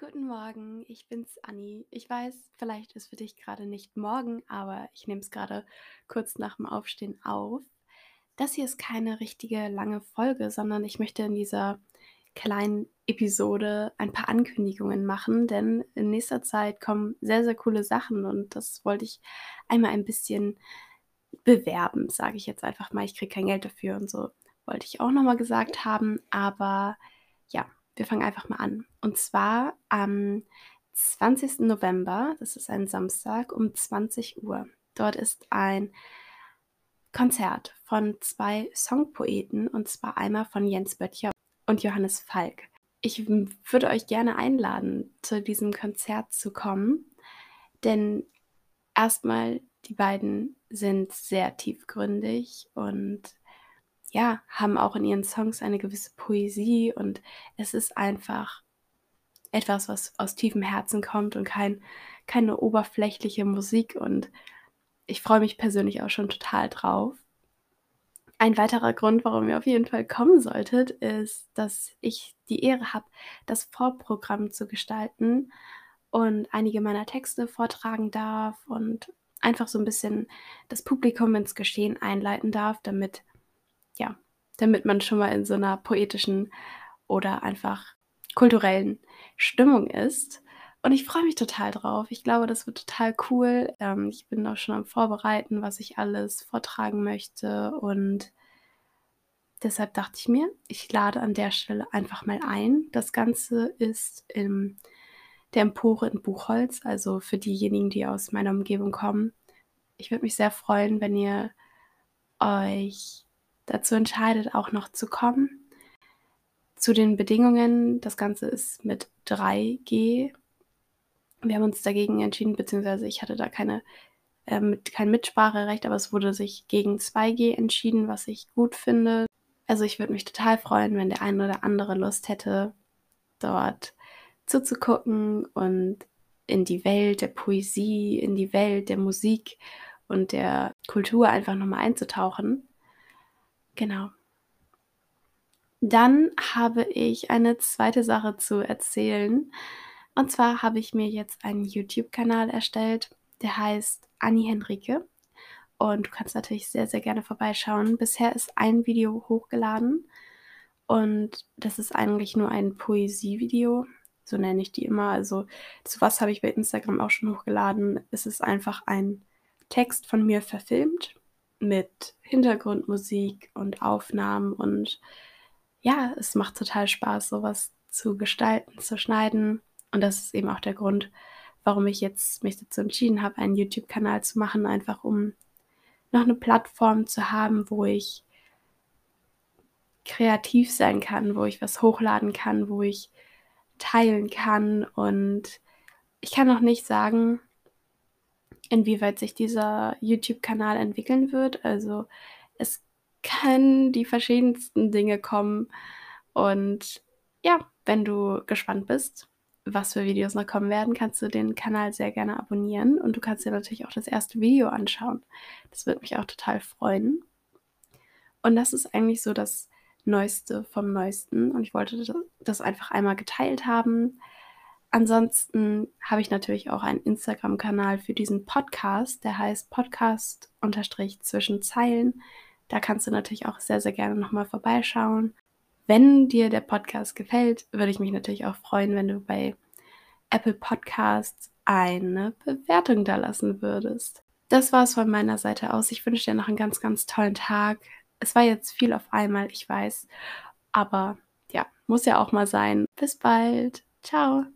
Guten Morgen, ich bin's Anni. Ich weiß, vielleicht ist für dich gerade nicht morgen, aber ich nehme es gerade kurz nach dem Aufstehen auf. Das hier ist keine richtige lange Folge, sondern ich möchte in dieser kleinen Episode ein paar Ankündigungen machen, denn in nächster Zeit kommen sehr, sehr coole Sachen und das wollte ich einmal ein bisschen bewerben, sage ich jetzt einfach mal. Ich kriege kein Geld dafür und so wollte ich auch nochmal gesagt haben, aber ja, wir fangen einfach mal an. Und zwar am 20. November, das ist ein Samstag, um 20 Uhr. Dort ist ein Konzert von zwei Songpoeten und zwar einmal von Jens Böttcher und Johannes Falk. Ich würde euch gerne einladen, zu diesem Konzert zu kommen, denn erstmal die beiden sind sehr tiefgründig und ja, haben auch in ihren Songs eine gewisse Poesie und es ist einfach etwas, was aus tiefem Herzen kommt und kein, keine oberflächliche Musik und ich freue mich persönlich auch schon total drauf. Ein weiterer Grund, warum ihr auf jeden Fall kommen solltet, ist, dass ich die Ehre habe, das Vorprogramm zu gestalten und einige meiner Texte vortragen darf und einfach so ein bisschen das Publikum ins Geschehen einleiten darf, damit ja, damit man schon mal in so einer poetischen oder einfach kulturellen Stimmung ist. Und ich freue mich total drauf. Ich glaube, das wird total cool. Ähm, ich bin auch schon am Vorbereiten, was ich alles vortragen möchte. Und deshalb dachte ich mir, ich lade an der Stelle einfach mal ein. Das Ganze ist in der Empore in Buchholz, also für diejenigen, die aus meiner Umgebung kommen. Ich würde mich sehr freuen, wenn ihr euch dazu entscheidet, auch noch zu kommen. Zu den Bedingungen, das Ganze ist mit 3G. Wir haben uns dagegen entschieden, beziehungsweise ich hatte da keine, äh, kein Mitspracherecht, aber es wurde sich gegen 2G entschieden, was ich gut finde. Also ich würde mich total freuen, wenn der eine oder andere Lust hätte, dort zuzugucken und in die Welt der Poesie, in die Welt der Musik und der Kultur einfach nochmal einzutauchen. Genau. Dann habe ich eine zweite Sache zu erzählen. Und zwar habe ich mir jetzt einen YouTube-Kanal erstellt, der heißt Anni Henrike. Und du kannst natürlich sehr, sehr gerne vorbeischauen. Bisher ist ein Video hochgeladen. Und das ist eigentlich nur ein Poesievideo. So nenne ich die immer. Also zu was habe ich bei Instagram auch schon hochgeladen. Es ist einfach ein Text von mir verfilmt mit Hintergrundmusik und Aufnahmen und ja, es macht total Spaß, sowas zu gestalten, zu schneiden. Und das ist eben auch der Grund, warum ich jetzt mich dazu entschieden habe, einen YouTube-Kanal zu machen, einfach um noch eine Plattform zu haben, wo ich kreativ sein kann, wo ich was hochladen kann, wo ich teilen kann. Und ich kann noch nicht sagen, inwieweit sich dieser YouTube-Kanal entwickeln wird. Also es können die verschiedensten Dinge kommen. Und ja, wenn du gespannt bist, was für Videos noch kommen werden, kannst du den Kanal sehr gerne abonnieren und du kannst dir natürlich auch das erste Video anschauen. Das würde mich auch total freuen. Und das ist eigentlich so das Neueste vom Neuesten und ich wollte das einfach einmal geteilt haben. Ansonsten habe ich natürlich auch einen Instagram-Kanal für diesen Podcast, der heißt Podcast zwischen Zeilen. Da kannst du natürlich auch sehr, sehr gerne nochmal vorbeischauen. Wenn dir der Podcast gefällt, würde ich mich natürlich auch freuen, wenn du bei Apple Podcasts eine Bewertung da lassen würdest. Das war es von meiner Seite aus. Ich wünsche dir noch einen ganz, ganz tollen Tag. Es war jetzt viel auf einmal, ich weiß. Aber ja, muss ja auch mal sein. Bis bald. Ciao.